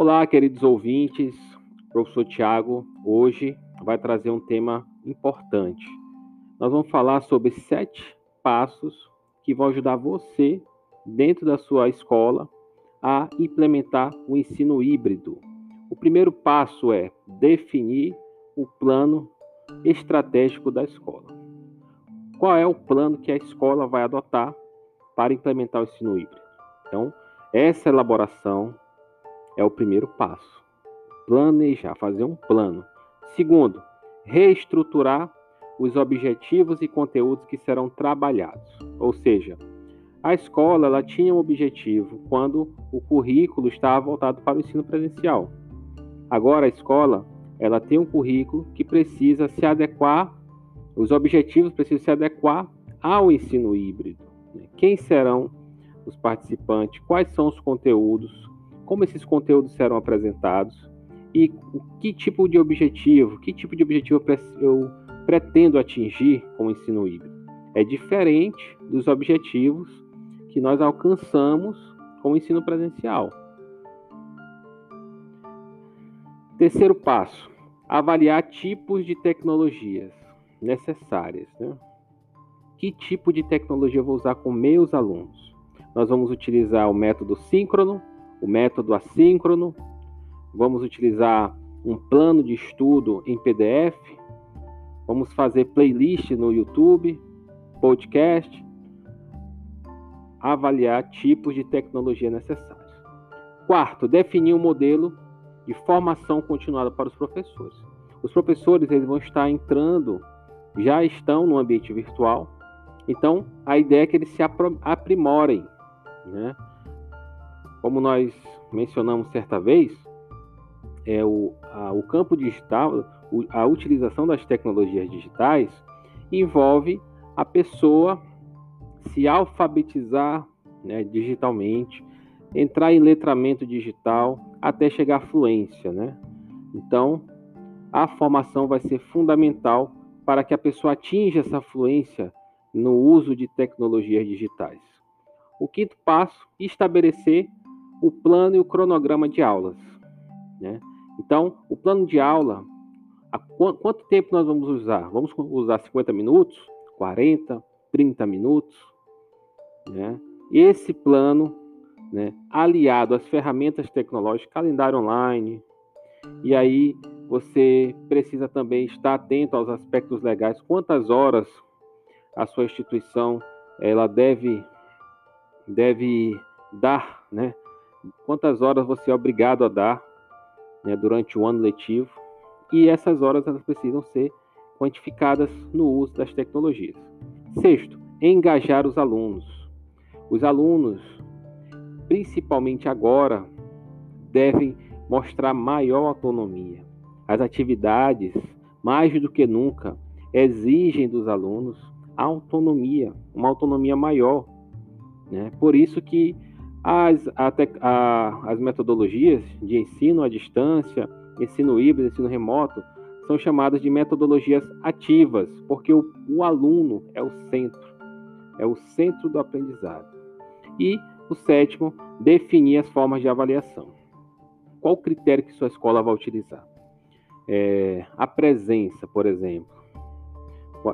Olá, queridos ouvintes. O professor Tiago hoje vai trazer um tema importante. Nós vamos falar sobre sete passos que vão ajudar você, dentro da sua escola, a implementar o ensino híbrido. O primeiro passo é definir o plano estratégico da escola. Qual é o plano que a escola vai adotar para implementar o ensino híbrido? Então, essa elaboração é o primeiro passo. Planejar, fazer um plano. Segundo, reestruturar os objetivos e conteúdos que serão trabalhados. Ou seja, a escola ela tinha um objetivo quando o currículo estava voltado para o ensino presencial. Agora a escola ela tem um currículo que precisa se adequar, os objetivos precisam se adequar ao ensino híbrido. Quem serão os participantes? Quais são os conteúdos? Como esses conteúdos serão apresentados e que tipo de objetivo, que tipo de objetivo eu pretendo atingir com o ensino híbrido. É diferente dos objetivos que nós alcançamos com o ensino presencial. Terceiro passo: avaliar tipos de tecnologias necessárias. Né? Que tipo de tecnologia eu vou usar com meus alunos? Nós vamos utilizar o método síncrono, o método assíncrono, vamos utilizar um plano de estudo em PDF, vamos fazer playlist no YouTube, podcast, avaliar tipos de tecnologia necessários. Quarto, definir um modelo de formação continuada para os professores. Os professores eles vão estar entrando, já estão no ambiente virtual, então a ideia é que eles se aprimorem, né? Como nós mencionamos certa vez, é o, a, o campo digital, a utilização das tecnologias digitais envolve a pessoa se alfabetizar né, digitalmente, entrar em letramento digital até chegar à fluência, né? Então, a formação vai ser fundamental para que a pessoa atinja essa fluência no uso de tecnologias digitais. O quinto passo, estabelecer o plano e o cronograma de aulas. Né? Então, o plano de aula, qu quanto tempo nós vamos usar? Vamos usar 50 minutos, 40, 30 minutos? Né? Esse plano, né, aliado às ferramentas tecnológicas, calendário online, e aí você precisa também estar atento aos aspectos legais, quantas horas a sua instituição ela deve deve dar, né, quantas horas você é obrigado a dar né, durante o ano letivo, e essas horas elas precisam ser quantificadas no uso das tecnologias. Sexto, engajar os alunos. Os alunos, principalmente agora, devem mostrar maior autonomia. As atividades, mais do que nunca, exigem dos alunos autonomia, uma autonomia maior. Né? Por isso que as, a, a, as metodologias de ensino à distância, ensino híbrido, ensino remoto, são chamadas de metodologias ativas, porque o, o aluno é o centro, é o centro do aprendizado. E o sétimo, definir as formas de avaliação. Qual o critério que sua escola vai utilizar? É, a presença, por exemplo.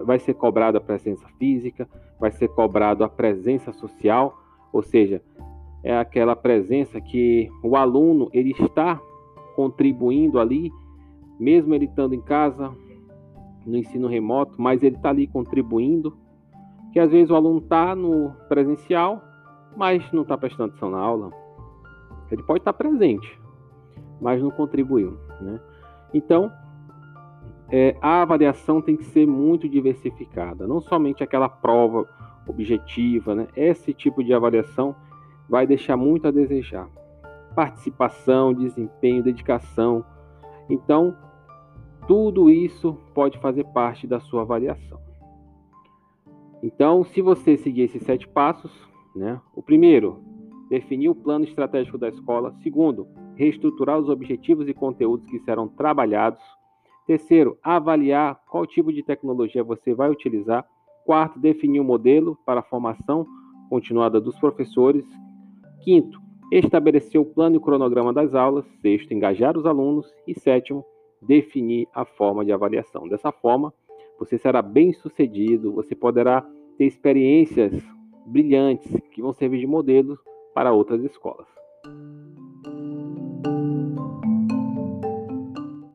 Vai ser cobrada a presença física, vai ser cobrado a presença social, ou seja, é aquela presença que o aluno ele está contribuindo ali, mesmo ele estando em casa, no ensino remoto, mas ele está ali contribuindo, que às vezes o aluno está no presencial, mas não está prestando atenção na aula. Ele pode estar presente, mas não contribuiu, né? Então, é, a avaliação tem que ser muito diversificada, não somente aquela prova objetiva, né? Esse tipo de avaliação vai deixar muito a desejar. Participação, desempenho, dedicação. Então, tudo isso pode fazer parte da sua avaliação. Então, se você seguir esses sete passos, né? O primeiro, definir o plano estratégico da escola. Segundo, reestruturar os objetivos e conteúdos que serão trabalhados. Terceiro, avaliar qual tipo de tecnologia você vai utilizar. Quarto, definir o um modelo para a formação continuada dos professores Quinto, estabelecer o plano e cronograma das aulas. Sexto, engajar os alunos. E sétimo, definir a forma de avaliação. Dessa forma, você será bem sucedido, você poderá ter experiências brilhantes que vão servir de modelo para outras escolas.